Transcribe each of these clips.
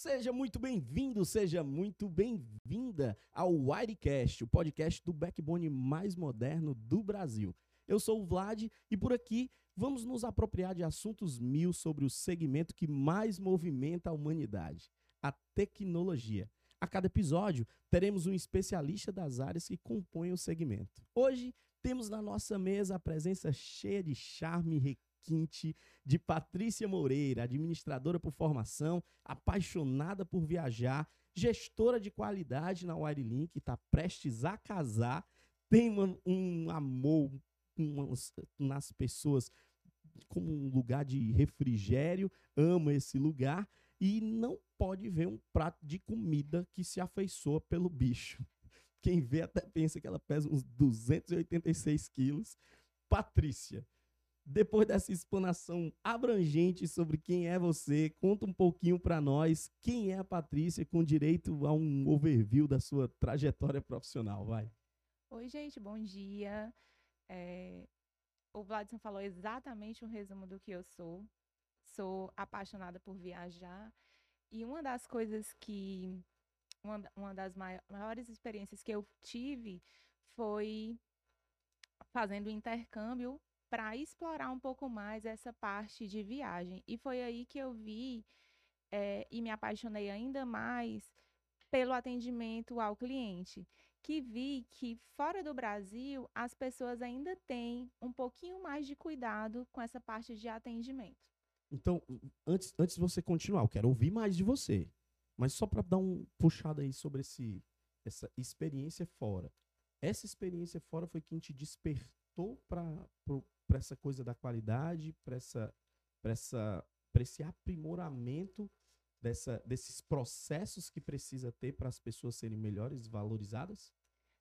Seja muito bem-vindo, seja muito bem-vinda ao Wirecast, o podcast do backbone mais moderno do Brasil. Eu sou o Vlad e por aqui vamos nos apropriar de assuntos mil sobre o segmento que mais movimenta a humanidade, a tecnologia. A cada episódio, teremos um especialista das áreas que compõem o segmento. Hoje, temos na nossa mesa a presença cheia de charme e requinte de Patrícia Moreira, administradora por formação, apaixonada por viajar, gestora de qualidade na Wirelink, está prestes a casar, tem um, um amor nas pessoas como um lugar de refrigério, ama esse lugar e não pode ver um prato de comida que se afeiçoa pelo bicho. Quem vê até pensa que ela pesa uns 286 quilos. Patrícia, depois dessa explanação abrangente sobre quem é você, conta um pouquinho para nós quem é a Patrícia, com direito a um overview da sua trajetória profissional, vai. Oi, gente, bom dia. É... O Vladson falou exatamente um resumo do que eu sou. Sou apaixonada por viajar. E uma das coisas que uma, uma das maiores experiências que eu tive foi fazendo intercâmbio para explorar um pouco mais essa parte de viagem. E foi aí que eu vi é, e me apaixonei ainda mais pelo atendimento ao cliente, que vi que fora do Brasil as pessoas ainda têm um pouquinho mais de cuidado com essa parte de atendimento. Então, antes, antes de você continuar, eu quero ouvir mais de você. Mas só para dar um puxado aí sobre esse, essa experiência fora. Essa experiência fora foi quem te despertou para essa coisa da qualidade, para essa, essa, esse aprimoramento dessa, desses processos que precisa ter para as pessoas serem melhores, valorizadas?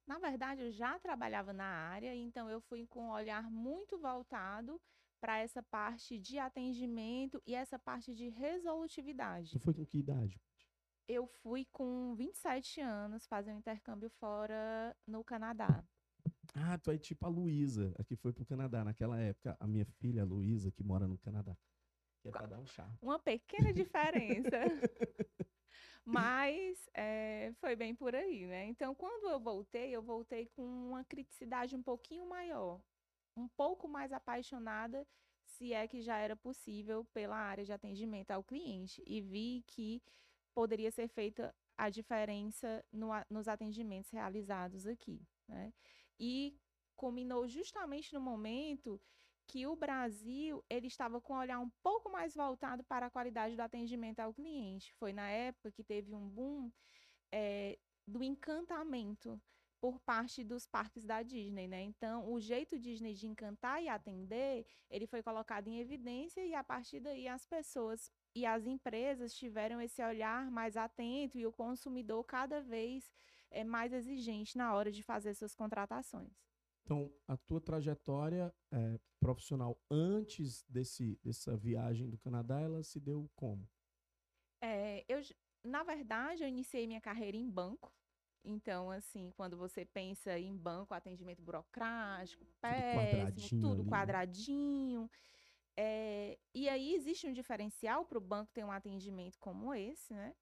Na verdade, eu já trabalhava na área, então eu fui com um olhar muito voltado para essa parte de atendimento e essa parte de resolutividade. Você foi com que idade? eu fui com 27 anos fazer um intercâmbio fora no Canadá. Ah, tu é tipo a Luísa, que foi pro Canadá. Naquela época, a minha filha, a Luísa, que mora no Canadá. Que é pra dar um charme. Uma pequena diferença. Mas é, foi bem por aí, né? Então, quando eu voltei, eu voltei com uma criticidade um pouquinho maior. Um pouco mais apaixonada, se é que já era possível, pela área de atendimento ao cliente. E vi que poderia ser feita a diferença no, nos atendimentos realizados aqui. Né? E culminou justamente no momento que o Brasil ele estava com um olhar um pouco mais voltado para a qualidade do atendimento ao cliente. Foi na época que teve um boom é, do encantamento por parte dos parques da Disney, né? Então, o jeito Disney de encantar e atender, ele foi colocado em evidência e a partir daí as pessoas e as empresas tiveram esse olhar mais atento e o consumidor cada vez é mais exigente na hora de fazer suas contratações. Então, a tua trajetória é, profissional antes desse, dessa viagem do Canadá, ela se deu como? É, eu, na verdade, eu iniciei minha carreira em banco. Então, assim, quando você pensa em banco, atendimento burocrático, péssimo, tudo quadradinho. Tudo né? quadradinho. É, e aí existe um diferencial para o banco ter um atendimento como esse, né?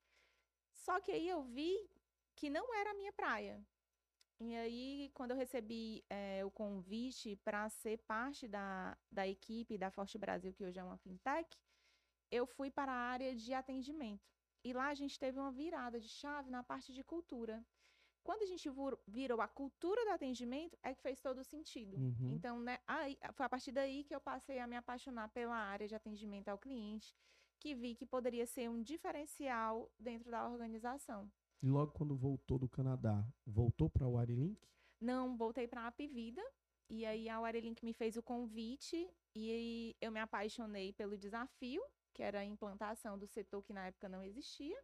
Só que aí eu vi que não era a minha praia. E aí, quando eu recebi é, o convite para ser parte da, da equipe da Forte Brasil, que hoje é uma fintech, eu fui para a área de atendimento. E lá a gente teve uma virada de chave na parte de cultura. Quando a gente virou a cultura do atendimento, é que fez todo sentido. Uhum. Então, né, aí, foi a partir daí que eu passei a me apaixonar pela área de atendimento ao cliente, que vi que poderia ser um diferencial dentro da organização. E logo quando voltou do Canadá, voltou para o Wirelink? Não, voltei para a Apivida. E aí a Wirelink me fez o convite e eu me apaixonei pelo desafio, que era a implantação do setor que na época não existia.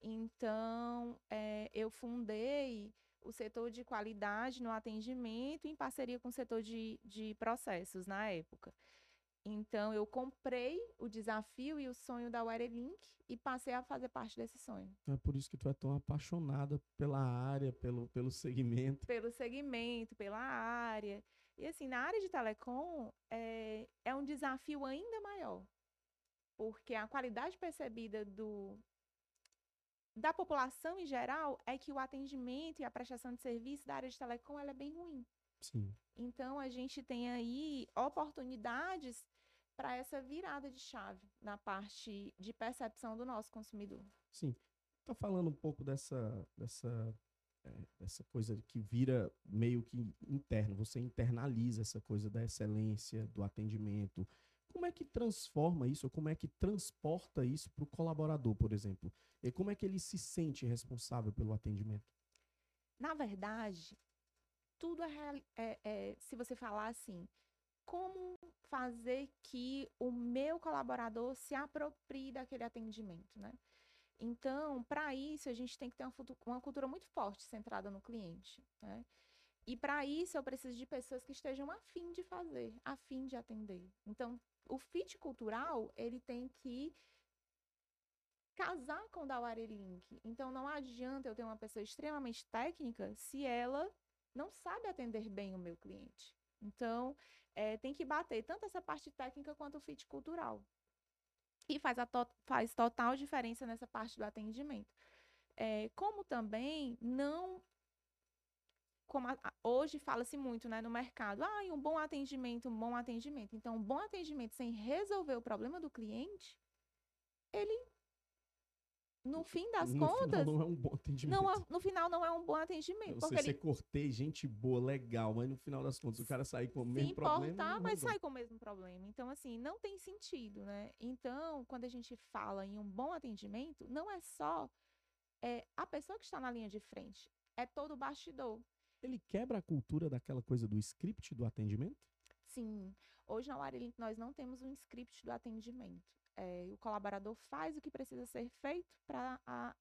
Então, é, eu fundei o setor de qualidade no atendimento em parceria com o setor de, de processos na época. Então, eu comprei o desafio e o sonho da Wirelink e passei a fazer parte desse sonho. É por isso que tu é tão apaixonada pela área, pelo, pelo segmento. Pelo segmento, pela área. E assim, na área de telecom, é, é um desafio ainda maior. Porque a qualidade percebida do, da população em geral é que o atendimento e a prestação de serviço da área de telecom ela é bem ruim. Sim. Então a gente tem aí oportunidades para essa virada de chave na parte de percepção do nosso consumidor. Sim. Tá falando um pouco dessa dessa é, essa coisa que vira meio que interno, você internaliza essa coisa da excelência, do atendimento. Como é que transforma isso, ou como é que transporta isso para o colaborador, por exemplo? E como é que ele se sente responsável pelo atendimento? Na verdade, tudo é, é, é se você falar assim, como fazer que o meu colaborador se aproprie daquele atendimento, né? Então, para isso, a gente tem que ter uma, cultura muito forte, centrada no cliente. Né? E para isso, eu preciso de pessoas que estejam afim de fazer, afim de atender. Então, o fit cultural, ele tem que casar com o da Link. Então, não adianta eu ter uma pessoa extremamente técnica se ela não sabe atender bem o meu cliente. Então, é, tem que bater tanto essa parte técnica quanto o fit cultural. E faz, a to faz total diferença nessa parte do atendimento. É, como também não. Como a, hoje fala-se muito né, no mercado, ah, um bom atendimento, um bom atendimento. Então, um bom atendimento sem resolver o problema do cliente, ele no fim das no contas. Final não é um bom atendimento. Não, no final não é um bom atendimento. Eu porque sei, ele... você cortei gente boa, legal, mas no final das contas o cara sai com o mesmo importar, problema. Tá, mas sai com o mesmo problema. Então, assim, não tem sentido, né? Então, quando a gente fala em um bom atendimento, não é só é, a pessoa que está na linha de frente, é todo o bastidor. Ele quebra a cultura daquela coisa do script do atendimento? Sim. Hoje na Wirelink nós não temos um script do atendimento é, o colaborador faz o que precisa ser feito para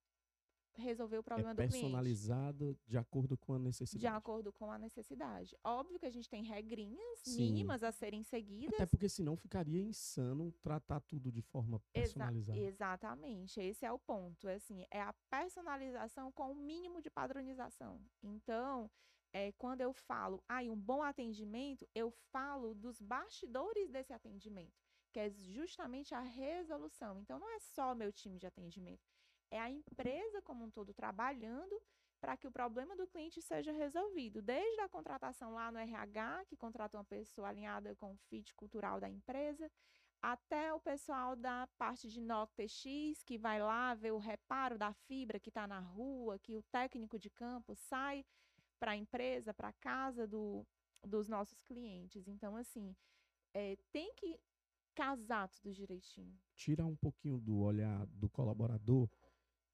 resolver o problema é do cliente. personalizado de acordo com a necessidade. De acordo com a necessidade. Óbvio que a gente tem regrinhas Sim. mínimas a serem seguidas. Até porque senão ficaria insano tratar tudo de forma personalizada. Exa exatamente. Esse é o ponto. É assim, é a personalização com o mínimo de padronização. Então, é, quando eu falo, ah, um bom atendimento, eu falo dos bastidores desse atendimento que é justamente a resolução. Então, não é só o meu time de atendimento, é a empresa como um todo trabalhando para que o problema do cliente seja resolvido, desde a contratação lá no RH, que contrata uma pessoa alinhada com o fit cultural da empresa, até o pessoal da parte de NOC TX, que vai lá ver o reparo da fibra que está na rua, que o técnico de campo sai para a empresa, para a casa do, dos nossos clientes. Então, assim, é, tem que casar tudo direitinho. Tirar um pouquinho do olhar do colaborador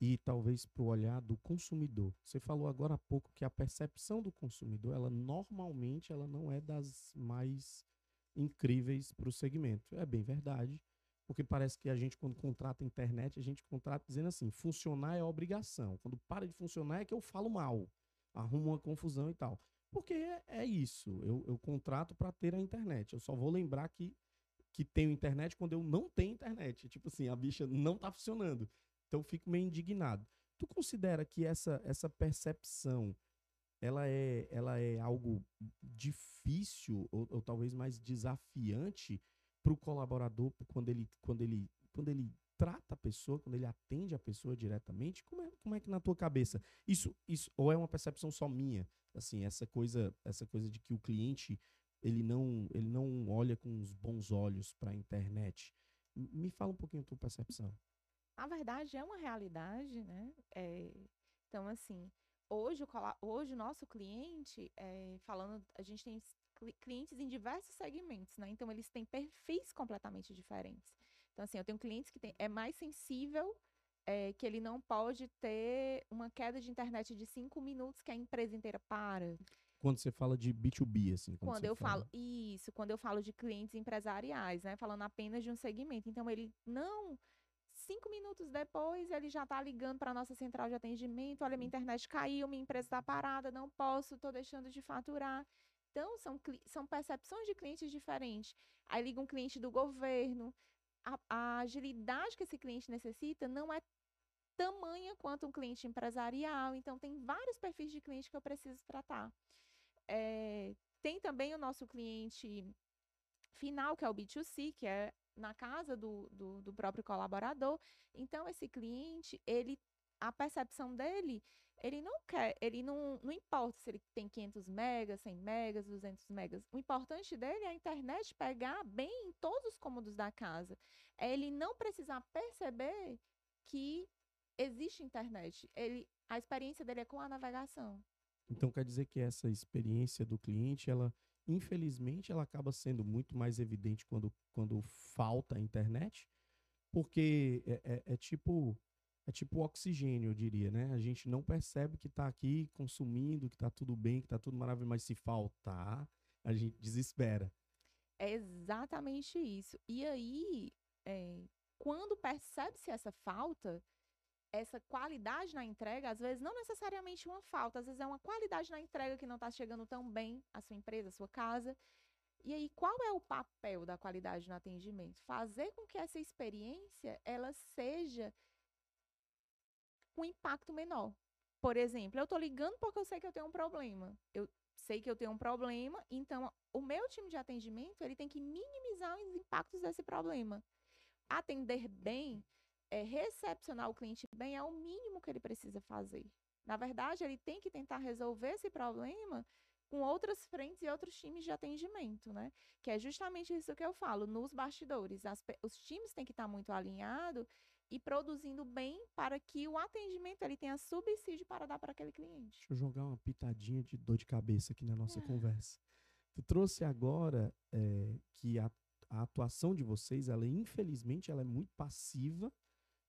e talvez para o olhar do consumidor. Você falou agora há pouco que a percepção do consumidor, ela normalmente ela não é das mais incríveis para o segmento. É bem verdade, porque parece que a gente quando contrata internet, a gente contrata dizendo assim, funcionar é obrigação. Quando para de funcionar é que eu falo mal, arrumo uma confusão e tal. Porque é, isso, eu, eu contrato para ter a internet. Eu só vou lembrar que que tenho internet quando eu não tenho internet. Tipo assim, a bicha não tá funcionando. Então eu fico meio indignado. Tu considera que essa, essa percepção ela é, ela é algo difícil ou, ou talvez mais desafiante para o colaborador quando ele, quando, ele, quando ele trata a pessoa, quando ele atende a pessoa diretamente? Como é, como é que na tua cabeça isso, isso ou é uma percepção só minha? Assim, essa coisa, essa coisa de que o cliente ele não, ele não olha com os bons olhos para a internet. Me fala um pouquinho a tua percepção. A verdade é uma realidade, né? É, então, assim, hoje o, hoje o nosso cliente, é, falando, a gente tem clientes em diversos segmentos, né? Então, eles têm perfis completamente diferentes. Então, assim, eu tenho clientes que tem, é mais sensível, é, que ele não pode ter uma queda de internet de cinco minutos que a empresa inteira para quando você fala de B2B, assim? Quando, quando eu fala... falo, isso, quando eu falo de clientes empresariais, né? Falando apenas de um segmento. Então, ele não. Cinco minutos depois, ele já está ligando para a nossa central de atendimento. Olha, minha internet caiu, minha empresa está parada, não posso, estou deixando de faturar. Então, são, são percepções de clientes diferentes. Aí liga um cliente do governo. A, a agilidade que esse cliente necessita não é tamanha quanto um cliente empresarial. Então, tem vários perfis de cliente que eu preciso tratar. É, tem também o nosso cliente final, que é o B2C, que é na casa do, do, do próprio colaborador. Então, esse cliente, ele a percepção dele, ele não quer, ele não, não importa se ele tem 500 megas, 100 megas, 200 megas. O importante dele é a internet pegar bem em todos os cômodos da casa. É ele não precisar perceber que existe internet. Ele, a experiência dele é com a navegação. Então quer dizer que essa experiência do cliente, ela infelizmente ela acaba sendo muito mais evidente quando, quando falta a internet, porque é, é, é tipo é tipo oxigênio, eu diria, né? A gente não percebe que está aqui consumindo, que está tudo bem, que está tudo maravilhoso, mas se faltar, a gente desespera. É exatamente isso. E aí, é, quando percebe-se essa falta, essa qualidade na entrega, às vezes não necessariamente uma falta, às vezes é uma qualidade na entrega que não está chegando tão bem à sua empresa, à sua casa. E aí, qual é o papel da qualidade no atendimento? Fazer com que essa experiência ela seja com impacto menor. Por exemplo, eu estou ligando porque eu sei que eu tenho um problema. Eu sei que eu tenho um problema, então o meu time de atendimento ele tem que minimizar os impactos desse problema. Atender bem é, recepcionar o cliente bem é o mínimo que ele precisa fazer. Na verdade, ele tem que tentar resolver esse problema com outras frentes e outros times de atendimento, né? Que é justamente isso que eu falo, nos bastidores. As, os times têm que estar muito alinhados e produzindo bem para que o atendimento ele tenha subsídio para dar para aquele cliente. Deixa eu jogar uma pitadinha de dor de cabeça aqui na nossa é. conversa. Tu trouxe agora é, que a, a, atuação de vocês, ela infelizmente, ela é muito passiva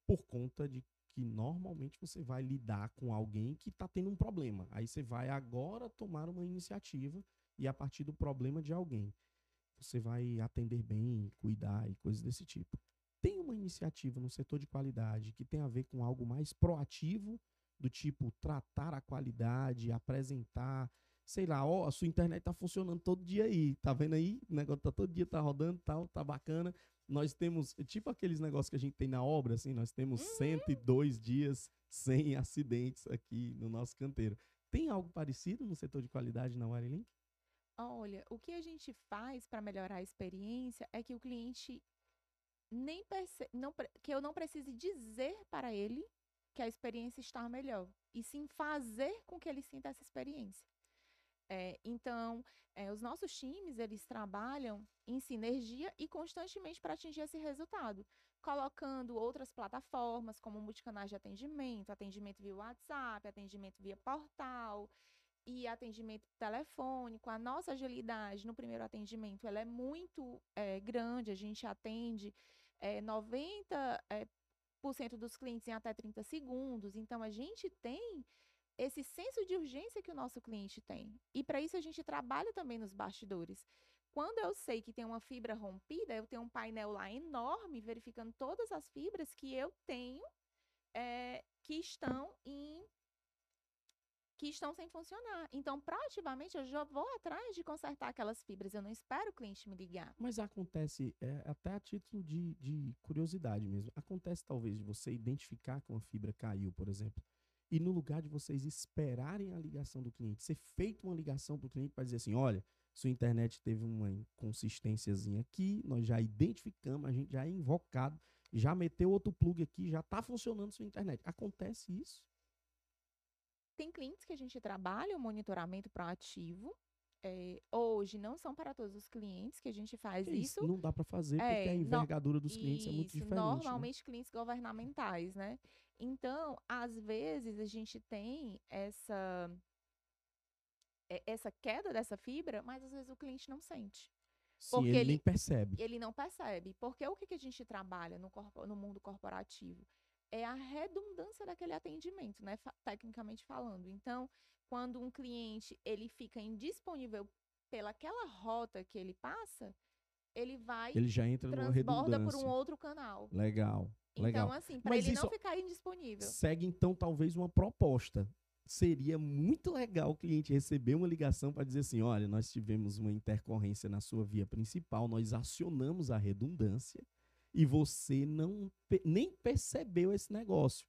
por conta de que normalmente você vai lidar com alguém que está tendo um problema. Aí você vai agora tomar uma iniciativa e a partir do problema de alguém, você vai atender bem, cuidar e coisas desse tipo. Tem uma iniciativa no setor de qualidade que tem a ver com algo mais proativo, do tipo tratar a qualidade, apresentar, sei lá, ó, a sua internet tá funcionando todo dia aí, tá vendo aí? O negócio tá todo dia tá rodando, tal, tá bacana nós temos, tipo aqueles negócios que a gente tem na obra, assim, nós temos uhum. 102 dias sem acidentes aqui no nosso canteiro. Tem algo parecido no setor de qualidade na Wirelink? Olha, o que a gente faz para melhorar a experiência é que o cliente nem perce... não, que eu não precise dizer para ele que a experiência está melhor, e sim fazer com que ele sinta essa experiência. É, então, é, os nossos times, eles trabalham em sinergia e constantemente para atingir esse resultado, colocando outras plataformas, como multicanais de atendimento, atendimento via WhatsApp, atendimento via portal e atendimento telefônico. A nossa agilidade no primeiro atendimento, ela é muito é, grande, a gente atende é, 90% é, cento dos clientes em até 30 segundos, então a gente tem esse senso de urgência que o nosso cliente tem. E para isso a gente trabalha também nos bastidores. Quando eu sei que tem uma fibra rompida, eu tenho um painel lá enorme verificando todas as fibras que eu tenho é, que estão em que estão sem funcionar. Então, proativamente, eu já vou atrás de consertar aquelas fibras. Eu não espero o cliente me ligar. Mas acontece, é, até a título de, de curiosidade mesmo, acontece talvez de você identificar que uma fibra caiu, por exemplo, e no lugar de vocês esperarem a ligação do cliente, ser feita uma ligação para o cliente para dizer assim: olha, sua internet teve uma inconsistênciazinha aqui, nós já identificamos, a gente já é invocado, já meteu outro plug aqui, já está funcionando sua internet. Acontece isso? Tem clientes que a gente trabalha o monitoramento proativo. É, hoje não são para todos os clientes que a gente faz é isso, isso. Não dá para fazer porque é, a envergadura dos clientes isso, é muito diferente. Né? Normalmente né? clientes governamentais, né? Então, às vezes, a gente tem essa, essa queda dessa fibra, mas às vezes o cliente não sente. Sim, porque ele, ele nem percebe. Ele não percebe. Porque o que, que a gente trabalha no, corpo, no mundo corporativo? É a redundância daquele atendimento, né? Tecnicamente falando. Então, quando um cliente ele fica indisponível pelaquela rota que ele passa, ele vai ele já entra transborda por um outro canal. Legal. Legal. Então, assim, para ele não ficar indisponível. Segue, então, talvez uma proposta. Seria muito legal o cliente receber uma ligação para dizer assim: olha, nós tivemos uma intercorrência na sua via principal, nós acionamos a redundância e você não nem percebeu esse negócio.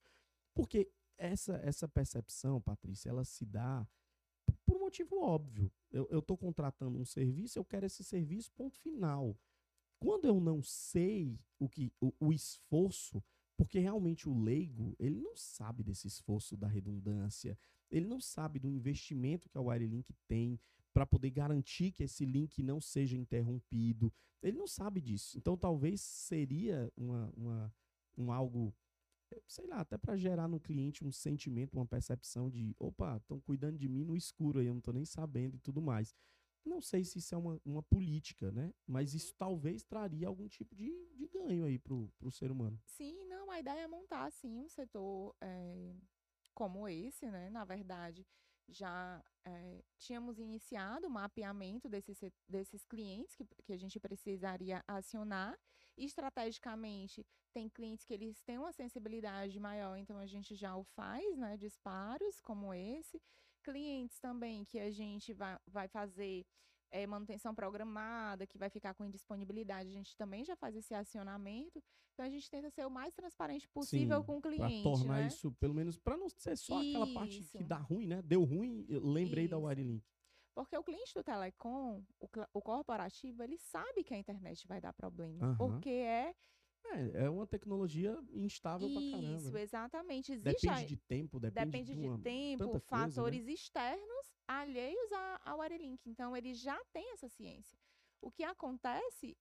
Porque essa, essa percepção, Patrícia, ela se dá motivo óbvio. Eu estou contratando um serviço, eu quero esse serviço, ponto final. Quando eu não sei o que o, o esforço Porque realmente o leigo, ele não sabe desse esforço da redundância, ele não sabe do investimento que a Wirelink tem para poder garantir que esse link não seja interrompido. Ele não sabe disso. Então, talvez seria uma, uma um algo, sei lá, até para gerar no cliente um sentimento, uma percepção de, opa, estão cuidando de mim no escuro aí, eu não estou nem sabendo e tudo mais. Não sei se isso é uma, uma política, né? Mas isso talvez traria algum tipo de, de ganho aí para o ser humano. Sim, não, a ideia é montar, sim, um setor é, como esse, né? Na verdade, já é, tínhamos iniciado o mapeamento desses, desses clientes que, que a gente precisaria acionar. Estrategicamente, tem clientes que eles têm uma sensibilidade maior, então a gente já o faz, né? Disparos como esse clientes também que a gente vai, vai fazer é, manutenção programada, que vai ficar com indisponibilidade, a gente também já faz esse acionamento. Então a gente tenta ser o mais transparente possível Sim, com o cliente. Para tornar né? isso, pelo menos, para não ser só isso. aquela parte que dá ruim, né? Deu ruim, lembrei isso. da Wirelink. Porque o cliente do Telecom, o, o, corporativo, ele sabe que a internet vai dar problema. Uhum. Porque é é, é uma tecnologia instável Isso, pra caramba. Isso, exatamente. Existe depende de tempo, depende, depende de, uma, de tempo, fatores coisa, né? externos alheios ao Wirelink. Então, ele já tem essa ciência. O que acontece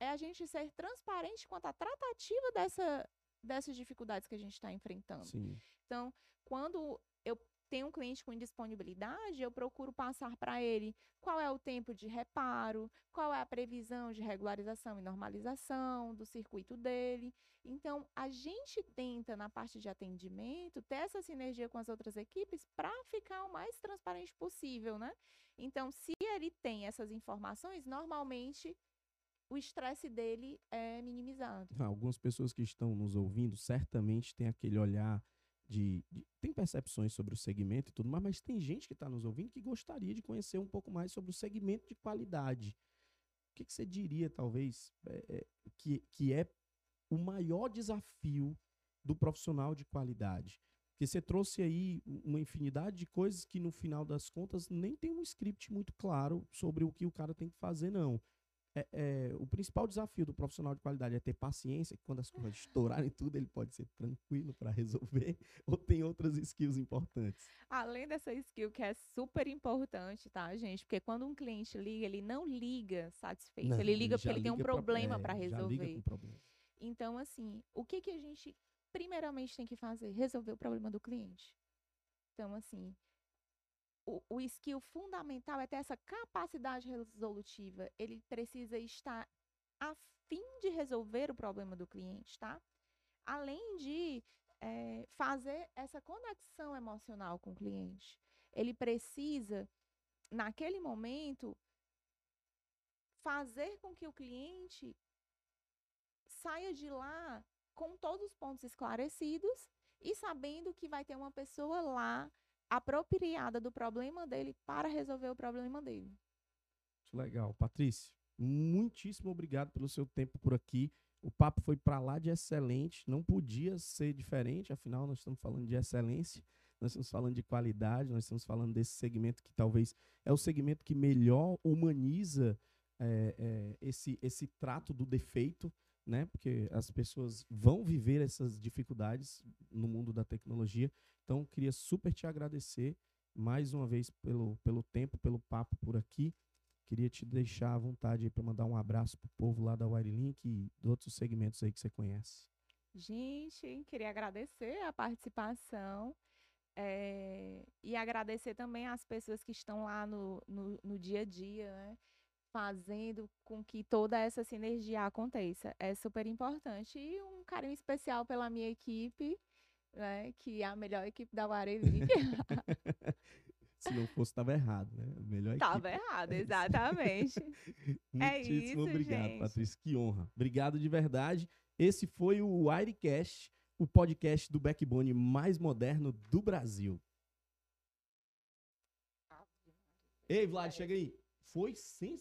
é a gente ser transparente quanto à tratativa dessa, dessas dificuldades que a gente está enfrentando. Sim. Então, quando eu tem um cliente com indisponibilidade, eu procuro passar para ele qual é o tempo de reparo, qual é a previsão de regularização e normalização do circuito dele. Então, a gente tenta, na parte de atendimento, ter essa sinergia com as outras equipes para ficar o mais transparente possível, né? Então, se ele tem essas informações, normalmente o estresse dele é minimizado. Algumas pessoas que estão nos ouvindo certamente têm aquele olhar de, de, tem percepções sobre o segmento e tudo mais, mas tem gente que está nos ouvindo que gostaria de conhecer um pouco mais sobre o segmento de qualidade. O que, que você diria, talvez, é, é, que, que é o maior desafio do profissional de qualidade? Porque você trouxe aí uma infinidade de coisas que, no final das contas, nem tem um script muito claro sobre o que o cara tem que fazer, não é, é, o principal desafio do profissional de qualidade é ter paciência, que quando as coisas estourarem tudo, ele pode ser tranquilo para resolver, ou tem outras skills importantes? Além dessa skill que é super importante, tá, gente? Porque quando um cliente liga, ele não liga satisfeito, não, ele liga ele porque ele tem um problema para é, resolver. Problema. Então, assim, o que, que a gente primeiramente tem que fazer? Resolver o problema do cliente. Então, assim, o, o skill fundamental é ter essa capacidade resolutiva. Ele precisa estar a fim de resolver o problema do cliente, tá? Além de é, fazer essa conexão emocional com o cliente. Ele precisa, naquele momento, fazer com que o cliente saia de lá com todos os pontos esclarecidos e sabendo que vai ter uma pessoa lá apropriada do problema dele para resolver o problema dele. Legal. Patrícia, muitíssimo obrigado pelo seu tempo por aqui. O papo foi para lá de excelente, não podia ser diferente, afinal nós estamos falando de excelência, nós estamos falando de qualidade, nós estamos falando desse segmento que talvez é o segmento que melhor humaniza é, é, esse, esse trato do defeito, né? Porque as pessoas vão viver essas dificuldades no mundo da tecnologia então, queria super te agradecer mais uma vez pelo, pelo tempo, pelo papo por aqui. Queria te deixar à vontade para mandar um abraço pro povo lá da Wirelink e de outros segmentos aí que você conhece. Gente, queria agradecer a participação é, e agradecer também às pessoas que estão lá no, no, no dia a dia, né? Fazendo com que toda essa sinergia aconteça. É super importante. E um carinho especial pela minha equipe, né? Que é a melhor equipe da Guarani. Se não fosse, estava errado, né? Melhor Tava equipe. errado, exatamente. é isso, obrigado, gente. Patrícia. Que honra. Obrigado de verdade. Esse foi o Wirecast, o podcast do backbone mais moderno do Brasil. Ei, Vlad, chega aí. Foi sensacional.